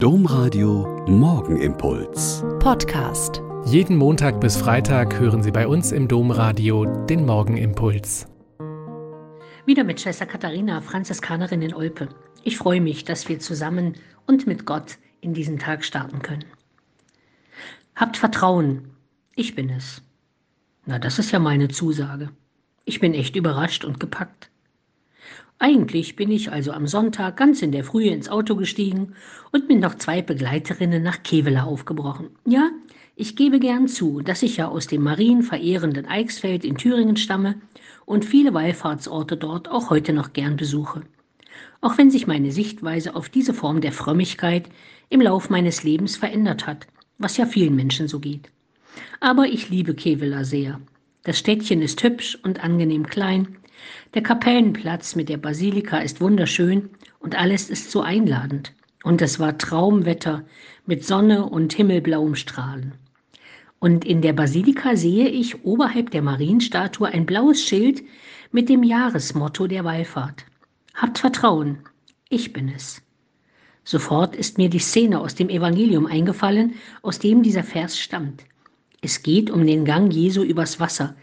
Domradio Morgenimpuls. Podcast. Jeden Montag bis Freitag hören Sie bei uns im Domradio den Morgenimpuls. Wieder mit Schwester Katharina, Franziskanerin in Olpe. Ich freue mich, dass wir zusammen und mit Gott in diesen Tag starten können. Habt Vertrauen, ich bin es. Na, das ist ja meine Zusage. Ich bin echt überrascht und gepackt. Eigentlich bin ich also am Sonntag ganz in der Frühe ins Auto gestiegen und mit noch zwei Begleiterinnen nach Kevela aufgebrochen. Ja, ich gebe gern zu, dass ich ja aus dem marienverehrenden Eichsfeld in Thüringen stamme und viele Wallfahrtsorte dort auch heute noch gern besuche. Auch wenn sich meine Sichtweise auf diese Form der Frömmigkeit im Lauf meines Lebens verändert hat, was ja vielen Menschen so geht. Aber ich liebe Kevela sehr. Das Städtchen ist hübsch und angenehm klein, der Kapellenplatz mit der Basilika ist wunderschön und alles ist so einladend. Und es war Traumwetter mit Sonne und himmelblauem Strahlen. Und in der Basilika sehe ich oberhalb der Marienstatue ein blaues Schild mit dem Jahresmotto der Wallfahrt. Habt Vertrauen, ich bin es. Sofort ist mir die Szene aus dem Evangelium eingefallen, aus dem dieser Vers stammt. Es geht um den Gang Jesu übers Wasser,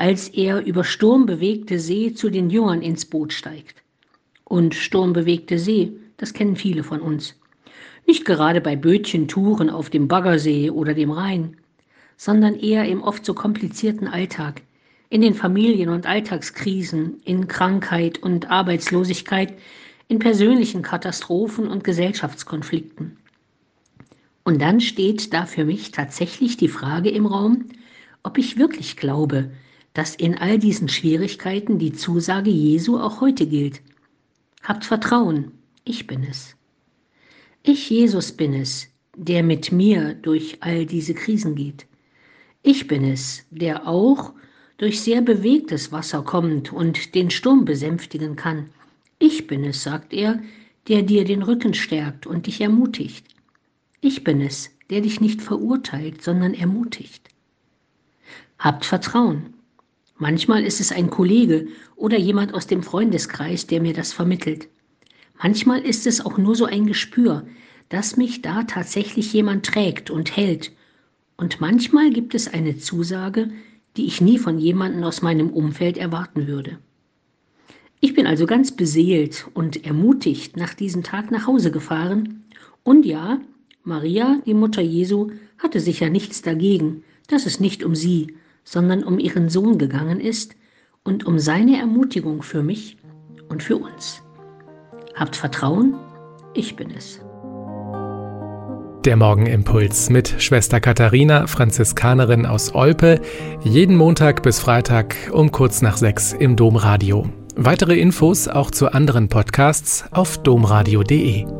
als er über sturmbewegte See zu den Jüngern ins Boot steigt. Und sturmbewegte See, das kennen viele von uns. Nicht gerade bei Bötchentouren auf dem Baggersee oder dem Rhein, sondern eher im oft so komplizierten Alltag, in den Familien- und Alltagskrisen, in Krankheit und Arbeitslosigkeit, in persönlichen Katastrophen und Gesellschaftskonflikten. Und dann steht da für mich tatsächlich die Frage im Raum, ob ich wirklich glaube, dass in all diesen Schwierigkeiten die Zusage Jesu auch heute gilt. Habt Vertrauen, ich bin es. Ich, Jesus, bin es, der mit mir durch all diese Krisen geht. Ich bin es, der auch durch sehr bewegtes Wasser kommt und den Sturm besänftigen kann. Ich bin es, sagt er, der dir den Rücken stärkt und dich ermutigt. Ich bin es, der dich nicht verurteilt, sondern ermutigt. Habt Vertrauen, Manchmal ist es ein Kollege oder jemand aus dem Freundeskreis, der mir das vermittelt. Manchmal ist es auch nur so ein Gespür, dass mich da tatsächlich jemand trägt und hält. Und manchmal gibt es eine Zusage, die ich nie von jemandem aus meinem Umfeld erwarten würde. Ich bin also ganz beseelt und ermutigt nach diesem Tag nach Hause gefahren. Und ja, Maria, die Mutter Jesu, hatte sicher nichts dagegen, dass es nicht um sie, sondern um ihren Sohn gegangen ist und um seine Ermutigung für mich und für uns. Habt Vertrauen, ich bin es. Der Morgenimpuls mit Schwester Katharina, Franziskanerin aus Olpe, jeden Montag bis Freitag um kurz nach sechs im Domradio. Weitere Infos auch zu anderen Podcasts auf domradio.de.